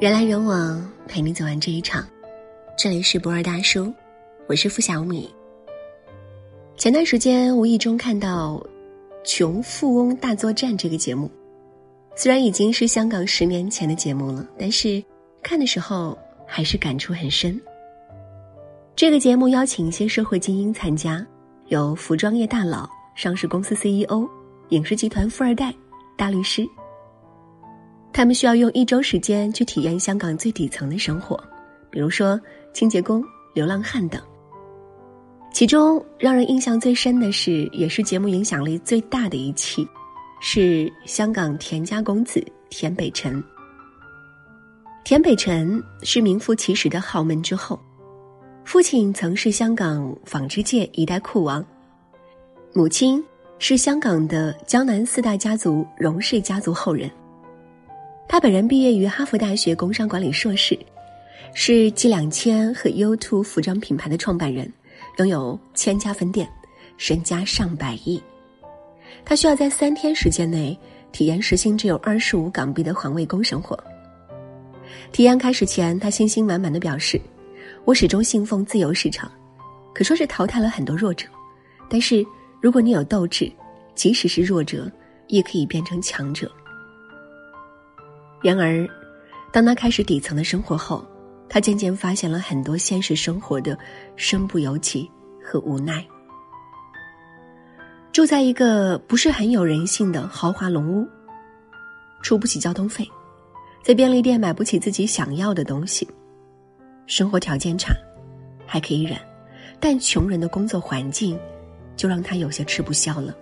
人来人往，陪你走完这一场。这里是博二大叔，我是付小米。前段时间无意中看到《穷富翁大作战》这个节目，虽然已经是香港十年前的节目了，但是看的时候还是感触很深。这个节目邀请一些社会精英参加，有服装业大佬、上市公司 CEO、影视集团富二代、大律师。他们需要用一周时间去体验香港最底层的生活，比如说清洁工、流浪汉等。其中让人印象最深的是，也是节目影响力最大的一期，是香港田家公子田北辰。田北辰是名副其实的豪门之后，父亲曾是香港纺织界一代酷王，母亲是香港的江南四大家族荣氏家族后人。他本人毕业于哈佛大学工商管理硕士，是 G 两千和 U Two 服装品牌的创办人，拥有千家分店，身家上百亿。他需要在三天时间内体验时薪只有二十五港币的环卫工生活。体验开始前，他信心满满的表示：“我始终信奉自由市场，可说是淘汰了很多弱者。但是如果你有斗志，即使是弱者，也可以变成强者。”然而，当他开始底层的生活后，他渐渐发现了很多现实生活的身不由己和无奈。住在一个不是很有人性的豪华龙屋，出不起交通费，在便利店买不起自己想要的东西，生活条件差，还可以忍，但穷人的工作环境，就让他有些吃不消了。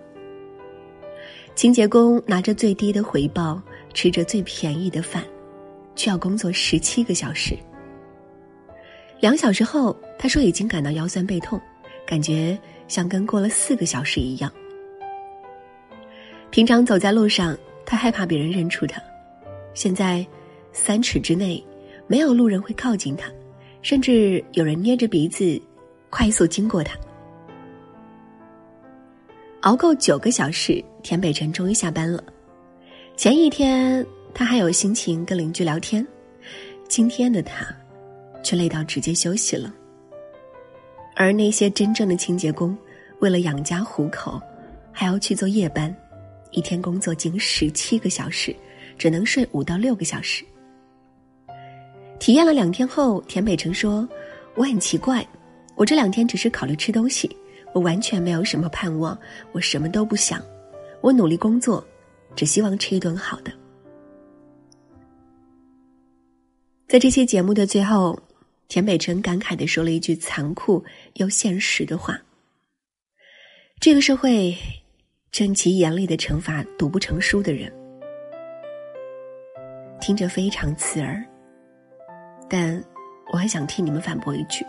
清洁工拿着最低的回报。吃着最便宜的饭，却要工作十七个小时。两小时后，他说已经感到腰酸背痛，感觉像跟过了四个小时一样。平常走在路上，他害怕别人认出他，现在三尺之内没有路人会靠近他，甚至有人捏着鼻子快速经过他。熬够九个小时，田北辰终于下班了。前一天他还有心情跟邻居聊天，今天的他却累到直接休息了。而那些真正的清洁工，为了养家糊口，还要去做夜班，一天工作仅十七个小时，只能睡五到六个小时。体验了两天后，田北辰说：“我很奇怪，我这两天只是考虑吃东西，我完全没有什么盼望，我什么都不想，我努力工作。”只希望吃一顿好的。在这期节目的最后，田北辰感慨的说了一句残酷又现实的话：“这个社会正极严厉的惩罚读不成书的人。”听着非常刺耳，但我还想替你们反驳一句：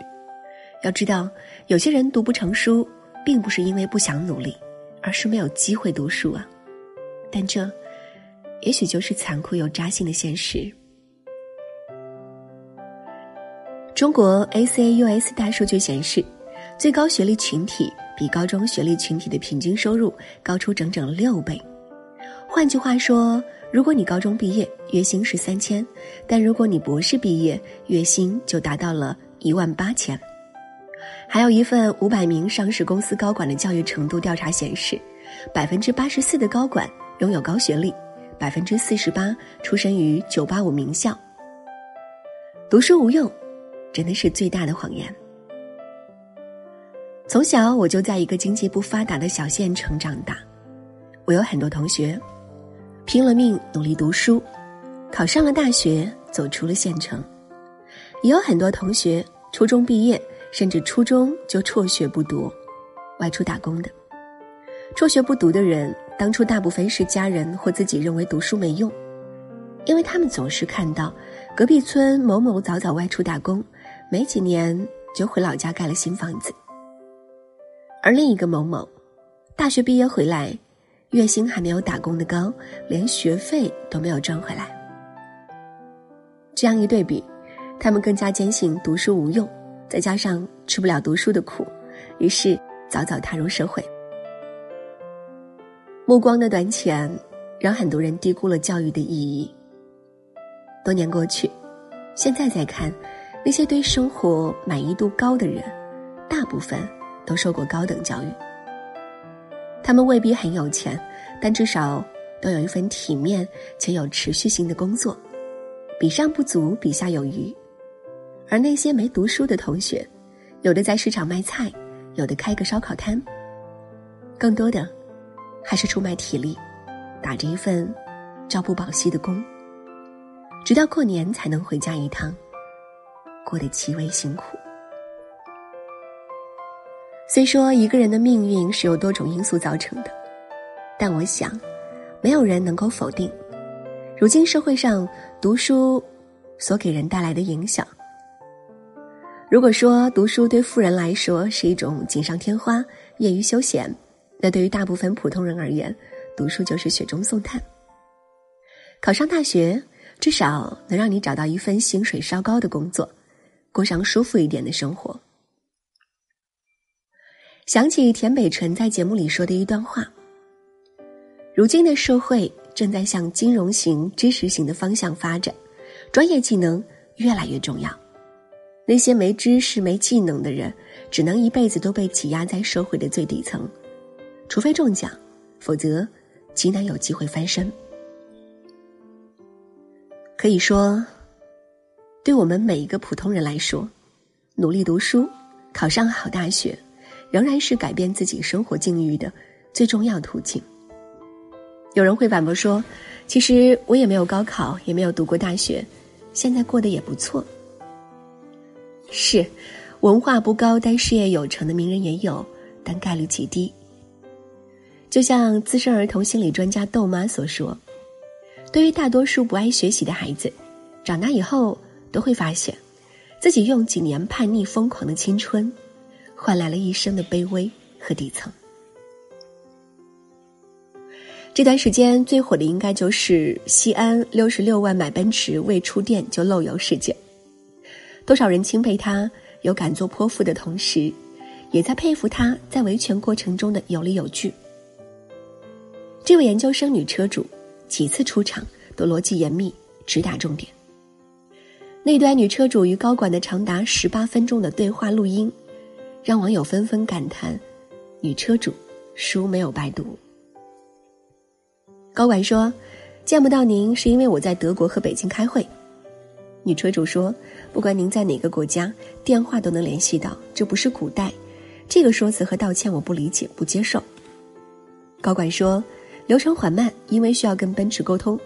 要知道，有些人读不成书，并不是因为不想努力，而是没有机会读书啊。但这，也许就是残酷又扎心的现实。中国 ACUS 大数据显示，最高学历群体比高中学历群体的平均收入高出整整六倍。换句话说，如果你高中毕业，月薪是三千；但如果你博士毕业，月薪就达到了一万八千。还有一份五百名上市公司高管的教育程度调查显示，百分之八十四的高管。拥有高学历，百分之四十八出身于九八五名校。读书无用，真的是最大的谎言。从小我就在一个经济不发达的小县城长大，我有很多同学，拼了命努力读书，考上了大学，走出了县城；也有很多同学初中毕业，甚至初中就辍学不读，外出打工的。辍学不读的人。当初大部分是家人或自己认为读书没用，因为他们总是看到隔壁村某某早早外出打工，没几年就回老家盖了新房子，而另一个某某，大学毕业回来，月薪还没有打工的高，连学费都没有赚回来。这样一对比，他们更加坚信读书无用，再加上吃不了读书的苦，于是早早踏入社会。目光的短浅，让很多人低估了教育的意义。多年过去，现在再看，那些对生活满意度高的人，大部分都受过高等教育。他们未必很有钱，但至少都有一份体面且有持续性的工作，比上不足，比下有余。而那些没读书的同学，有的在市场卖菜，有的开个烧烤摊，更多的还是出卖体力，打着一份朝不保夕的工，直到过年才能回家一趟，过得极为辛苦。虽说一个人的命运是由多种因素造成的，但我想，没有人能够否定，如今社会上读书所给人带来的影响。如果说读书对富人来说是一种锦上添花、业余休闲，那对于大部分普通人而言，读书就是雪中送炭。考上大学，至少能让你找到一份薪水稍高的工作，过上舒服一点的生活。想起田北辰在节目里说的一段话：“如今的社会正在向金融型、知识型的方向发展，专业技能越来越重要。那些没知识、没技能的人，只能一辈子都被挤压在社会的最底层，除非中奖，否则极难有机会翻身。可以说，对我们每一个普通人来说，努力读书，考上好大学。”仍然是改变自己生活境遇的最重要途径。有人会反驳说：“其实我也没有高考，也没有读过大学，现在过得也不错。”是，文化不高但事业有成的名人也有，但概率极低。就像资深儿童心理专家豆妈所说：“对于大多数不爱学习的孩子，长大以后都会发现，自己用几年叛逆疯狂的青春。”换来了一生的卑微和底层。这段时间最火的应该就是西安六十六万买奔驰未出店就漏油事件。多少人钦佩他有敢做泼妇的同时，也在佩服他在维权过程中的有理有据。这位研究生女车主几次出场都逻辑严密，直达重点。那段女车主与高管的长达十八分钟的对话录音。让网友纷纷感叹：“女车主，书没有白读。”高管说：“见不到您是因为我在德国和北京开会。”女车主说：“不管您在哪个国家，电话都能联系到，这不是古代。这个说辞和道歉我不理解，不接受。”高管说：“流程缓慢，因为需要跟奔驰沟通。”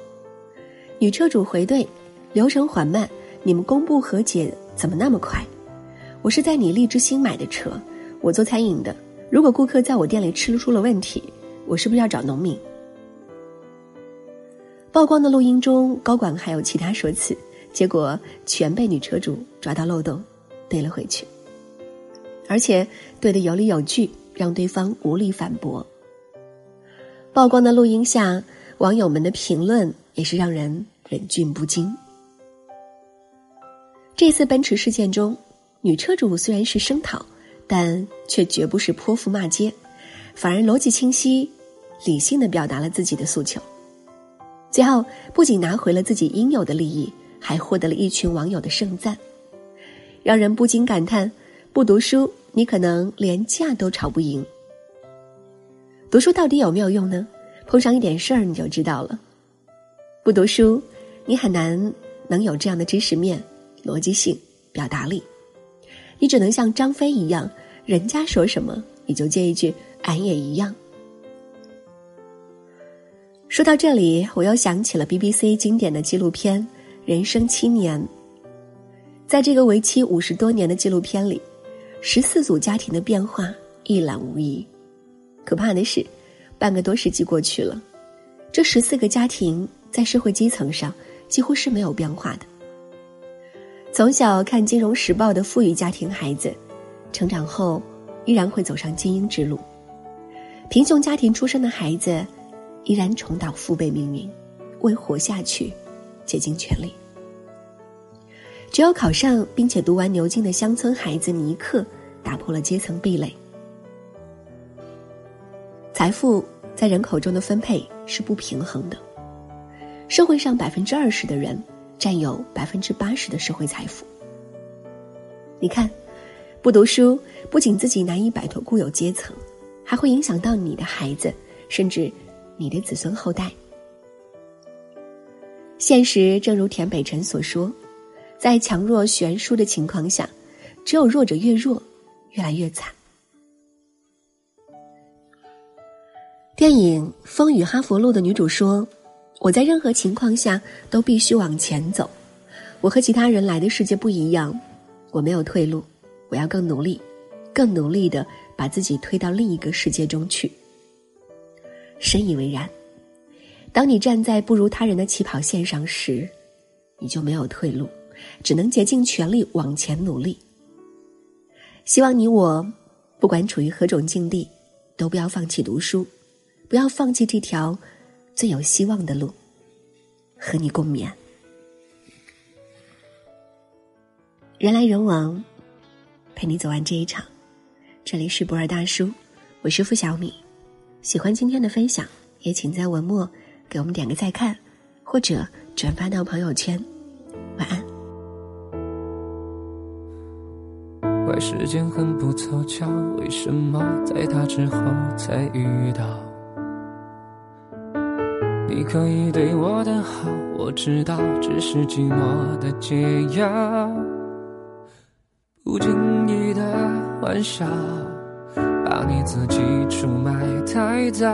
女车主回怼：“流程缓慢，你们公布和解怎么那么快？”我是在你荔枝新买的车，我做餐饮的。如果顾客在我店里吃出了问题，我是不是要找农民？曝光的录音中，高管还有其他说辞，结果全被女车主抓到漏洞，怼了回去，而且怼的有理有据，让对方无力反驳。曝光的录音下，网友们的评论也是让人忍俊不禁。这次奔驰事件中。女车主虽然是声讨，但却绝不是泼妇骂街，反而逻辑清晰、理性的表达了自己的诉求。最后不仅拿回了自己应有的利益，还获得了一群网友的盛赞，让人不禁感叹：不读书，你可能连架都吵不赢。读书到底有没有用呢？碰上一点事儿你就知道了。不读书，你很难能有这样的知识面、逻辑性、表达力。你只能像张飞一样，人家说什么你就接一句“俺也一样”。说到这里，我又想起了 BBC 经典的纪录片《人生七年》。在这个为期五十多年的纪录片里，十四组家庭的变化一览无遗。可怕的是，半个多世纪过去了，这十四个家庭在社会基层上几乎是没有变化的。从小看《金融时报》的富裕家庭孩子，成长后依然会走上精英之路；贫穷家庭出身的孩子，依然重蹈父辈命运，为活下去竭尽全力。只有考上并且读完牛津的乡村孩子尼克，打破了阶层壁垒。财富在人口中的分配是不平衡的，社会上百分之二十的人占有百分之八十的社会财富。你看，不读书不仅自己难以摆脱固有阶层，还会影响到你的孩子，甚至你的子孙后代。现实正如田北辰所说，在强弱悬殊的情况下，只有弱者越弱，越来越惨。电影《风雨哈佛路》的女主说：“我在任何情况下都必须往前走。我和其他人来的世界不一样，我没有退路，我要更努力，更努力的把自己推到另一个世界中去。”深以为然。当你站在不如他人的起跑线上时，你就没有退路，只能竭尽全力往前努力。希望你我，不管处于何种境地，都不要放弃读书。不要放弃这条最有希望的路，和你共勉。人来人往，陪你走完这一场。这里是博尔大叔，我是付小米。喜欢今天的分享，也请在文末给我们点个再看，或者转发到朋友圈。晚安。怪时间很不凑巧，为什么在他之后才遇到？你可以对我的好，我知道只是寂寞的解药。不经意的玩笑，把你自己出卖太早。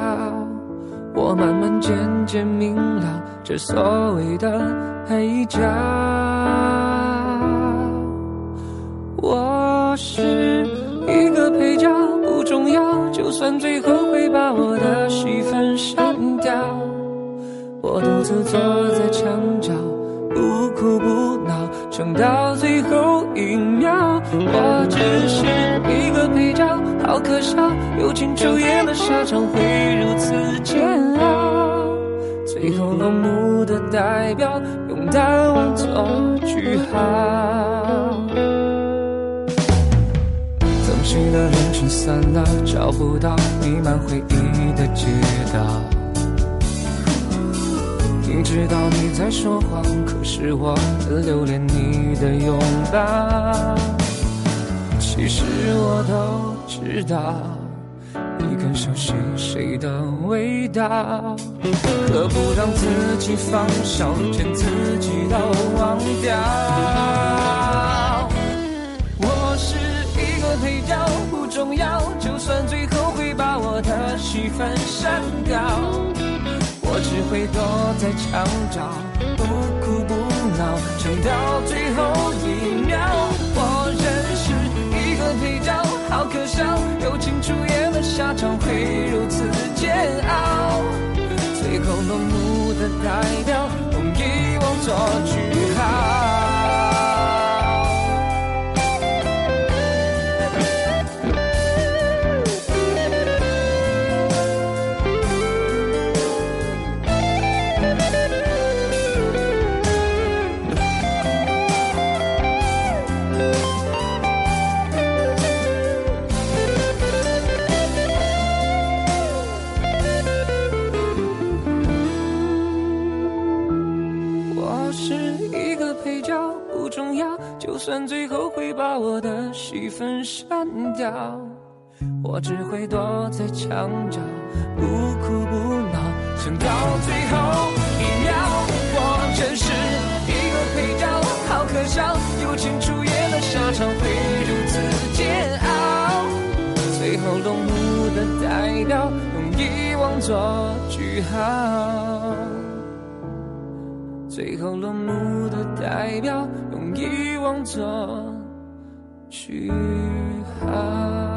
我慢慢渐渐明了，这所谓的配角。我是一个配角，不重要，就算最后会把我的戏份删掉。我独自坐在墙角，不哭不闹，撑到最后一秒。我只是一个配角，好可笑，友情出演的下场会如此煎熬。最后落幕的代表，用淡忘做句号。曾经的人群散了，找不到弥漫回忆的街道。你知道你在说谎，可是我很留恋你的拥抱。其实我都知道，你更熟悉谁的味道。何不让自己放手，连自己都忘掉？我是一个配角，不重要，就算最后会把我的戏份删掉。会躲在墙角，不哭不闹，撑到最后一秒。我认识一个配角，好可笑，友情出演的下场会如此煎熬。最后落幕的代表，用遗忘做句是一个配角不重要，就算最后会把我的戏份删掉，我只会躲在墙角，不哭不闹，撑到最后一秒。我真是一个配角，好可笑，友情出演的下场会如此煎熬。最后落幕的代表，用遗忘做句号。最后落幕的代表，用遗忘做句号。